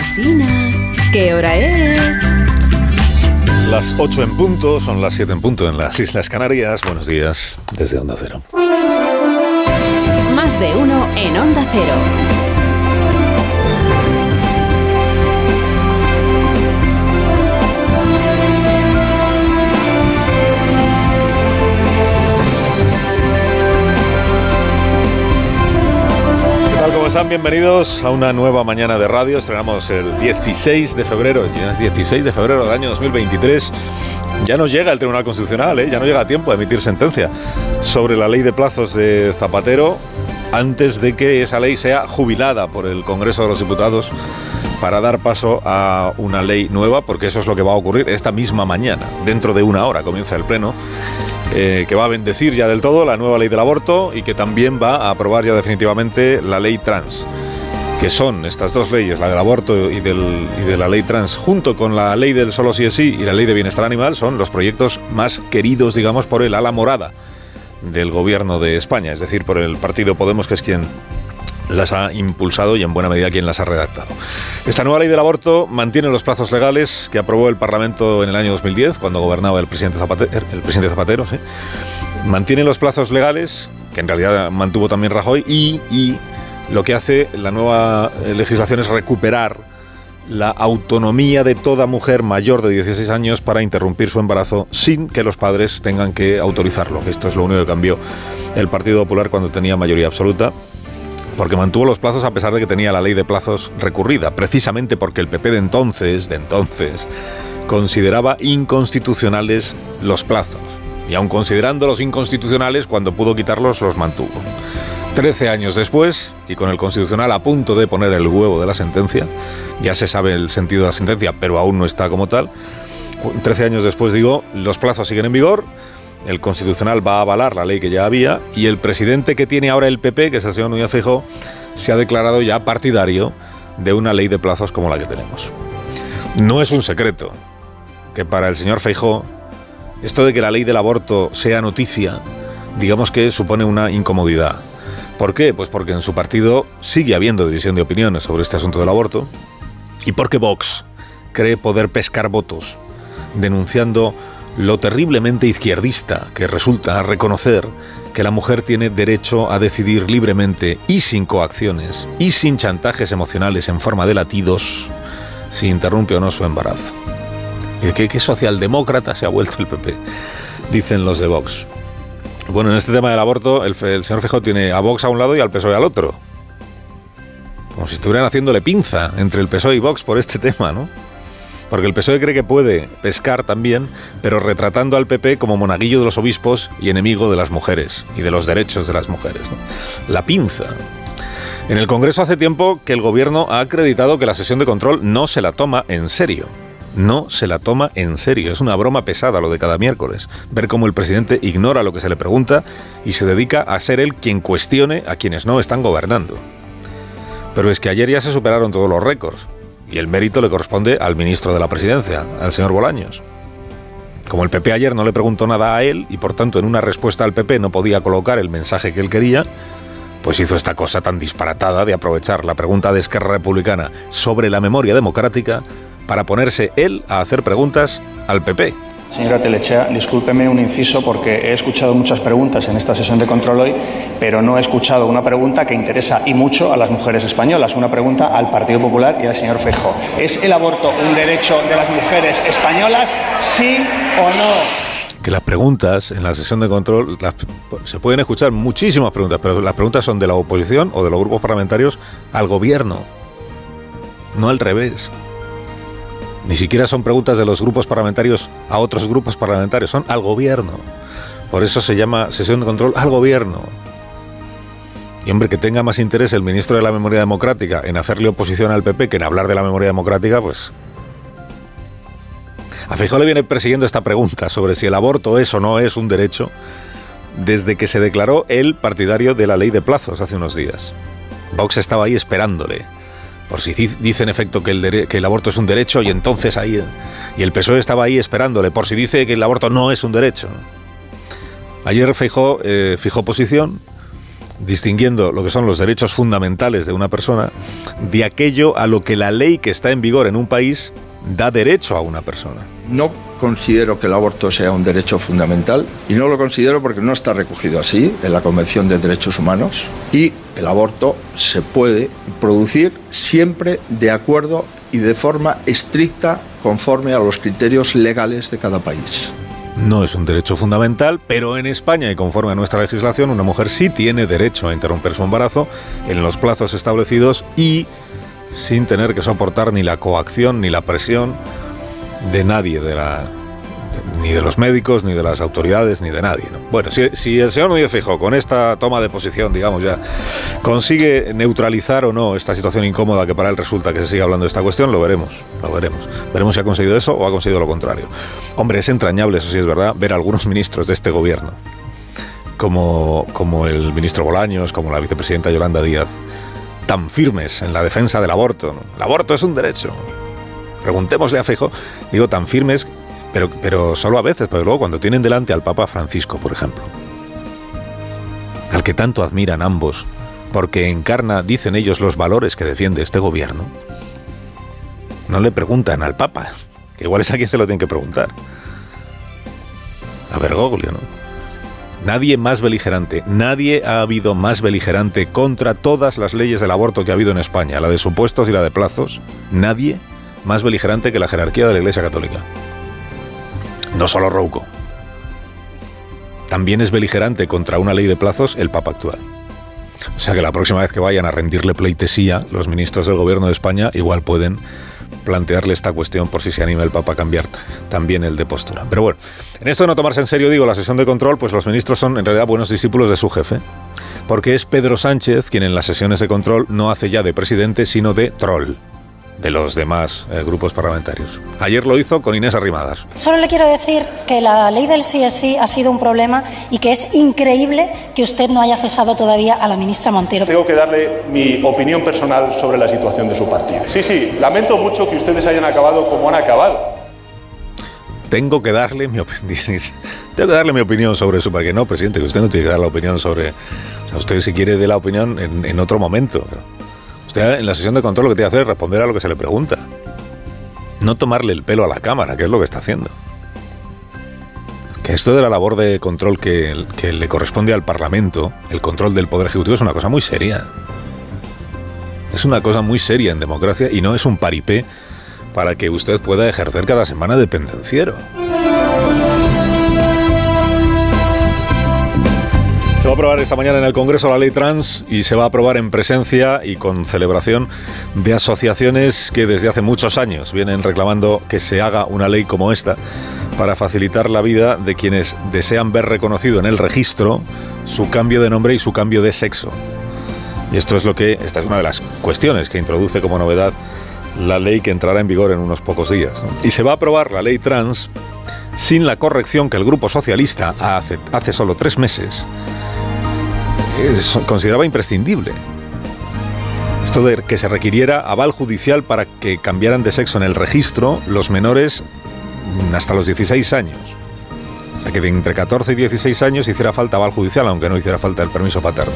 Alsina, ¿qué hora es? Las 8 en punto, son las 7 en punto en las Islas Canarias. Buenos días desde Onda Cero. Más de uno en Onda Cero. ¿Cómo? Bienvenidos a una nueva mañana de radio. Estrenamos el 16 de febrero, es 16 de febrero del año 2023. Ya nos llega el Tribunal Constitucional, ¿eh? ya no llega a tiempo de emitir sentencia sobre la ley de plazos de Zapatero antes de que esa ley sea jubilada por el Congreso de los Diputados para dar paso a una ley nueva, porque eso es lo que va a ocurrir esta misma mañana. Dentro de una hora comienza el Pleno, eh, que va a bendecir ya del todo la nueva ley del aborto y que también va a aprobar ya definitivamente la ley trans que son estas dos leyes, la del aborto y, de la ley trans, junto con la ley del solo sí es sí y la ley de bienestar animal, son los proyectos más queridos, digamos, por el ala morada del gobierno de España, es decir, por el partido Podemos, que es quien las ha impulsado y en buena medida quien las ha redactado. Esta nueva ley del aborto mantiene los plazos legales que aprobó el Parlamento en el año 2010, cuando gobernaba el presidente Zapatero, el presidente Zapatero mantiene los plazos legales, que en realidad mantuvo también Rajoy, y, y lo que hace la nueva legislación es recuperar la autonomía de toda mujer mayor de 16 años para interrumpir su embarazo sin que los padres tengan que autorizarlo. Esto es lo único que cambió el Partido Popular cuando tenía mayoría absoluta porque mantuvo los plazos a pesar de que tenía la ley de plazos recurrida, precisamente porque el PP de entonces, de entonces, consideraba inconstitucionales los plazos. Y aun considerándolos inconstitucionales, cuando pudo quitarlos, los mantuvo. Trece años después, y con el Constitucional a punto de poner el huevo de la sentencia, ya se sabe el sentido de la sentencia, pero aún no está como tal, trece años después digo, los plazos siguen en vigor, el Constitucional va a avalar la ley que ya había, y el presidente que tiene ahora el PP, que es el señor Núñez Feijóo, se ha declarado ya partidario de una ley de plazos como la que tenemos. No es un secreto que para el señor Feijóo esto de que la ley del aborto sea noticia, digamos que supone una incomodidad. ¿Por qué? Pues porque en su partido sigue habiendo división de opiniones sobre este asunto del aborto y porque Vox cree poder pescar votos denunciando lo terriblemente izquierdista que resulta reconocer que la mujer tiene derecho a decidir libremente y sin coacciones y sin chantajes emocionales en forma de latidos si interrumpe o no su embarazo. ¿Y qué, socialdemócrata se ha vuelto el PP? Dicen los de Vox. Bueno, en este tema del aborto, el, el señor Feijóo tiene a Vox a un lado y al PSOE al otro. Como si estuvieran haciéndole pinza entre el PSOE y Vox por este tema, ¿no? Porque el PSOE cree que puede pescar también, pero retratando al PP como monaguillo de los obispos y enemigo de las mujeres y de los derechos de las mujeres. La pinza. En el Congreso hace tiempo que el gobierno ha acreditado que la sesión de control no se la toma en serio no se la toma en serio. Es una broma pesada lo de cada miércoles. Ver cómo el presidente ignora lo que se le pregunta y se dedica a ser él quien cuestione a quienes no están gobernando. Pero es que ayer ya se superaron todos los récords y el mérito le corresponde al ministro de la presidencia, al señor Bolaños. Como el PP ayer no le preguntó nada a él y por tanto en una respuesta al PP no podía colocar el mensaje que él quería, pues hizo esta cosa tan disparatada de aprovechar la pregunta de Esquerra Republicana sobre la memoria democrática para ponerse él a hacer preguntas al PP. Señora Telechea, discúlpeme un inciso porque he escuchado muchas preguntas en esta sesión de control hoy, pero no he escuchado una pregunta que interesa y mucho a las mujeres españolas, una pregunta al Partido Popular y al señor Feijóo. ¿Es el aborto un derecho de las mujeres españolas, sí o no? que las preguntas en la sesión de control se pueden escuchar muchísimas preguntas, pero las preguntas son de la oposición o de los grupos parlamentarios al gobierno, no al revés. Ni siquiera son preguntas de los grupos parlamentarios a otros grupos parlamentarios, son al gobierno. Por eso se llama sesión de control al gobierno. Y hombre, que tenga más interés el ministro de la Memoria Democrática en hacerle oposición al PP que en hablar de la memoria democrática, pues a Feijóo le viene persiguiendo esta pregunta sobre si el aborto es o no es un derecho desde que se declaró él partidario de la ley de plazos hace unos días. Vox estaba ahí esperándole, por si dice en efecto que el, aborto es un derecho y entonces ahí... Y el PSOE estaba ahí esperándole, por si dice que el aborto no es un derecho. Ayer Feijóo eh, fijó posición, distinguiendo lo que son los derechos fundamentales de una persona de aquello a lo que la ley que está en vigor en un país da derecho a una persona. No considero que el aborto sea un derecho fundamental y no lo considero porque no está recogido así en la Convención de Derechos Humanos y el aborto se puede producir siempre de acuerdo y de forma estricta conforme a los criterios legales de cada país. No es un derecho fundamental, pero en España y conforme a nuestra legislación, una mujer sí tiene derecho a interromper su embarazo en los plazos establecidos y sin tener que soportar ni la coacción ni la presión de nadie, de la, ni de los médicos, ni de las autoridades, ni de nadie. Bueno, si, el señor Núñez Fijó, con esta toma de posición, digamos ya, consigue neutralizar o no esta situación incómoda que para él resulta que se sigue hablando de esta cuestión, lo veremos, lo veremos. Veremos si ha conseguido eso o ha conseguido lo contrario. Hombre, es entrañable, eso sí es verdad, ver a algunos ministros de este gobierno, como, como el ministro Bolaños, como la vicepresidenta Yolanda Díaz, tan firmes en la defensa del aborto. El aborto es un derecho. Preguntémosle a Feijóo, digo, tan firmes, pero, pero solo a veces, pero luego cuando tienen delante al Papa Francisco, por ejemplo, al que tanto admiran ambos, porque encarna, dicen ellos, los valores que defiende este gobierno, no le preguntan al Papa, que igual es a quien se lo tienen que preguntar. A Bergoglio, ¿no? Nadie más beligerante, nadie ha habido más beligerante contra todas las leyes del aborto que ha habido en España, la de supuestos y la de plazos, nadie más beligerante que la jerarquía de la Iglesia Católica. No solo Rouco. También es beligerante contra una ley de plazos el Papa actual. O sea que la próxima vez que vayan a rendirle pleitesía, los ministros del gobierno de España igual pueden plantearle esta cuestión por si se anima el Papa a cambiar también el de postura. Pero bueno, en esto de no tomarse en serio, digo, la sesión de control, pues los ministros son en realidad buenos discípulos de su jefe, porque es Pedro Sánchez quien en las sesiones de control no hace ya de presidente, sino de troll de los demás eh, grupos parlamentarios. Ayer lo hizo con Inés Arrimadas. Solo le quiero decir que la ley del sí es sí ha sido un problema y que es increíble que usted no haya cesado todavía a la ministra Montero. Tengo que darle mi opinión personal sobre la situación de su partido. Sí, sí, lamento mucho que ustedes hayan acabado como han acabado. Tengo que darle mi opinión. Tengo que darle mi opinión sobre eso, para que no, presidente, que usted no tiene que dar la opinión sobre. O sea, usted si quiere de la opinión en, en otro momento. Usted en la sesión de control lo que tiene que hacer es responder a lo que se le pregunta. No tomarle el pelo a la Cámara, que es lo que está haciendo. Que esto de la labor de control que, le corresponde al Parlamento, el control del Poder Ejecutivo, es una cosa muy seria. Es una cosa muy seria en democracia y no es un paripé para que usted pueda ejercer cada semana de pendenciero. Va a aprobar esta mañana en el Congreso la ley trans y se va a aprobar en presencia y con celebración de asociaciones que desde hace muchos años vienen reclamando que se haga una ley como esta para facilitar la vida de quienes desean ver reconocido en el registro su cambio de nombre y su cambio de sexo. Y esto es lo que, esta es una de las cuestiones que introduce como novedad la ley que entrará en vigor en unos pocos días. Y se va a aprobar la ley trans sin la corrección que el Grupo Socialista hace, hace solo tres meses consideraba imprescindible. Esto de que se requiriera aval judicial para que cambiaran de sexo en el registro los menores hasta los 16 años. O sea, que de entre 14 y 16 años hiciera falta aval judicial, aunque no hiciera falta el permiso paterno.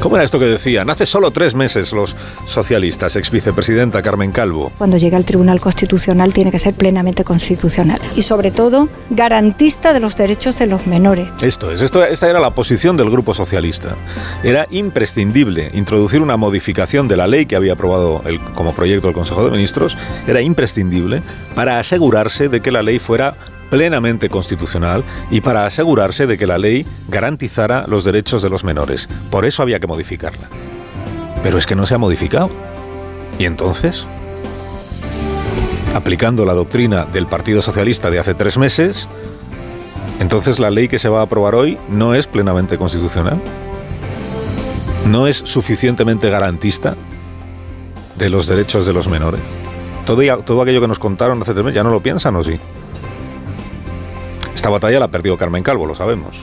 ¿Cómo era esto que decían? Hace solo tres meses los socialistas, ex vicepresidenta Carmen Calvo. Cuando llega al Tribunal Constitucional tiene que ser plenamente constitucional y sobre todo garantista de los derechos de los menores. Esto es, esto, esta era la posición del Grupo Socialista. Era imprescindible introducir una modificación de la ley que había aprobado el, como proyecto el Consejo de Ministros, era imprescindible para asegurarse de que la ley fuera plenamente constitucional y para asegurarse de que la ley garantizara los derechos de los menores. Por eso había que modificarla. Pero es que no se ha modificado. ¿Y entonces? Aplicando la doctrina del Partido Socialista de hace tres meses, entonces la ley que se va a aprobar hoy no es plenamente constitucional. No es suficientemente garantista de los derechos de los menores. Todo, todo aquello que nos contaron hace tres meses, ¿ya no lo piensan o sí? Esta batalla la perdió Carmen Calvo, lo sabemos.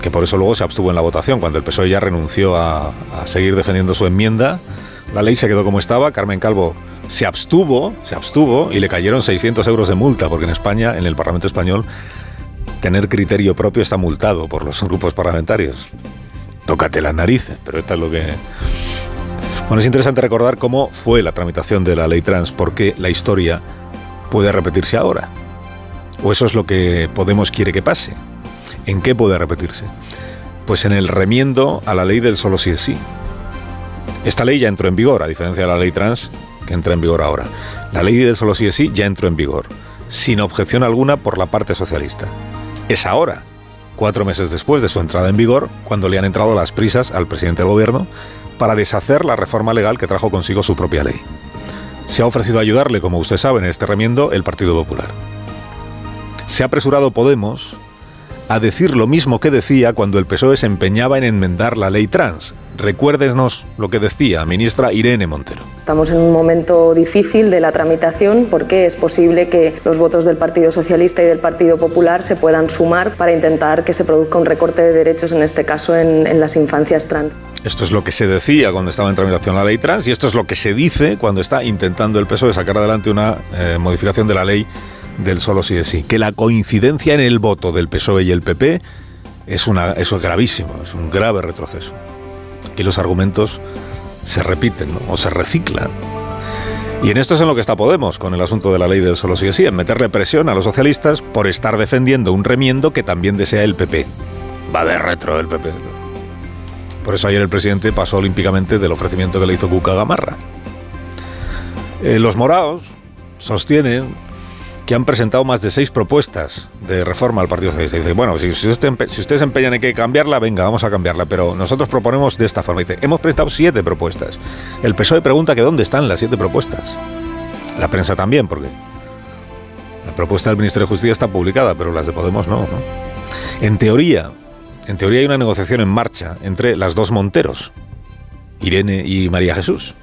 Que por eso luego se abstuvo en la votación. Cuando el PSOE ya renunció a, seguir defendiendo su enmienda, la ley se quedó como estaba. Carmen Calvo se abstuvo, se abstuvo y le cayeron 600 euros de multa, porque en España, en el Parlamento Español, tener criterio propio está multado por los grupos parlamentarios. tócate las narices, pero esto es lo que... Bueno, es interesante recordar cómo fue la tramitación de la ley trans, porque la historia puede repetirse ahora. O eso es lo que Podemos quiere que pase. ¿En qué puede repetirse? Pues en el remiendo a la ley del solo sí es sí. Esta ley ya entró en vigor, a diferencia de la ley trans que entra en vigor ahora. La ley del solo sí es sí ya entró en vigor, sin objeción alguna por la parte socialista. Es ahora, cuatro meses después de su entrada en vigor, cuando le han entrado las prisas al presidente del gobierno para deshacer la reforma legal que trajo consigo su propia ley. Se ha ofrecido ayudarle, como usted sabe, en este remiendo el Partido Popular. Se ha apresurado Podemos a decir lo mismo que decía cuando el PSOE se empeñaba en enmendar la ley trans. Recuérdenos lo que decía ministra Irene Montero. Estamos en un momento difícil de la tramitación porque es posible que los votos del Partido Socialista y del Partido Popular se puedan sumar para intentar que se produzca un recorte de derechos, en este caso en, las infancias trans. Esto es lo que se decía cuando estaba en tramitación la ley trans y esto es lo que se dice cuando está intentando el PSOE sacar adelante una eh, modificación de la ley del solo sí es sí. Que la coincidencia en el voto del PSOE y el PP es, una, eso es gravísimo, es un grave retroceso. Aquí los argumentos se repiten o se reciclan. Y en esto es en lo que está Podemos con el asunto de la ley del solo sí es sí, en meterle presión a los socialistas por estar defendiendo un remiendo que también desea el PP. Va de retro el PP. Por eso ayer el presidente pasó olímpicamente del ofrecimiento que le hizo Cuca Gamarra. Eh, los moraos sostienen que han presentado más de seis propuestas de reforma al Partido Socialista. dice, bueno, si, si, ustedes empeñan en que cambiarla, venga, vamos a cambiarla, pero nosotros proponemos de esta forma. Dice, hemos presentado siete propuestas. El PSOE pregunta que dónde están las siete propuestas. La prensa también, porque la propuesta del Ministerio de Justicia está publicada, pero las de Podemos no, ¿no? En teoría, en teoría hay una negociación en marcha entre las dos Monteros, Irene y María Jesús.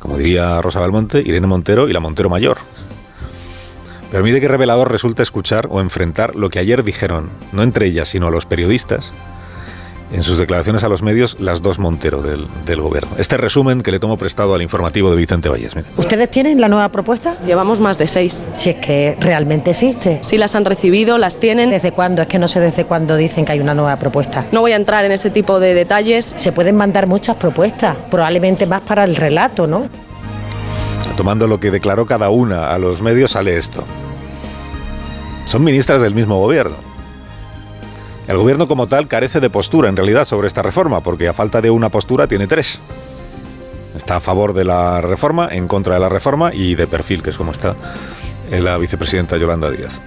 Como diría Rosa Belmonte, Irene Montero y la Montero Mayor. Pero mire qué revelador resulta escuchar o enfrentar lo que ayer dijeron, no entre ellas, sino a los periodistas, en sus declaraciones a los medios, las dos Montero del, gobierno. Este resumen que le tomo prestado al informativo de Vicente Valles. ¿Ustedes tienen la nueva propuesta? Llevamos más de seis. Si es que realmente existe. Si las han recibido, las tienen. ¿Desde cuándo? Es que no sé desde cuándo dicen que hay una nueva propuesta. No voy a entrar en ese tipo de detalles. Se pueden mandar muchas propuestas, probablemente más para el relato, ¿no? Tomando lo que declaró cada una a los medios, sale esto. Son ministras del mismo gobierno. El gobierno como tal carece de postura en realidad sobre esta reforma, porque a falta de una postura tiene tres. Está a favor de la reforma, en contra de la reforma y de perfil, que es como está la vicepresidenta Yolanda Díaz.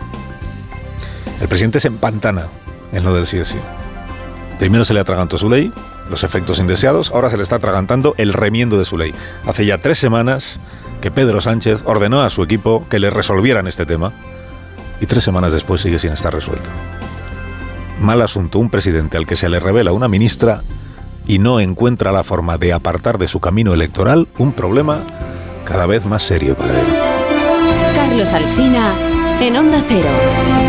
El presidente se empantana en lo del sí sí. Primero se le atragantó su ley, los efectos indeseados, ahora se le está atragantando el remiendo de su ley. Hace ya tres semanas que Pedro Sánchez ordenó a su equipo que le resolvieran este tema y tres semanas después sigue sin estar resuelto. Mal asunto, un presidente al que se le revela una ministra y no encuentra la forma de apartar de su camino electoral un problema cada vez más serio para él. Carlos Alsina en Onda Cero.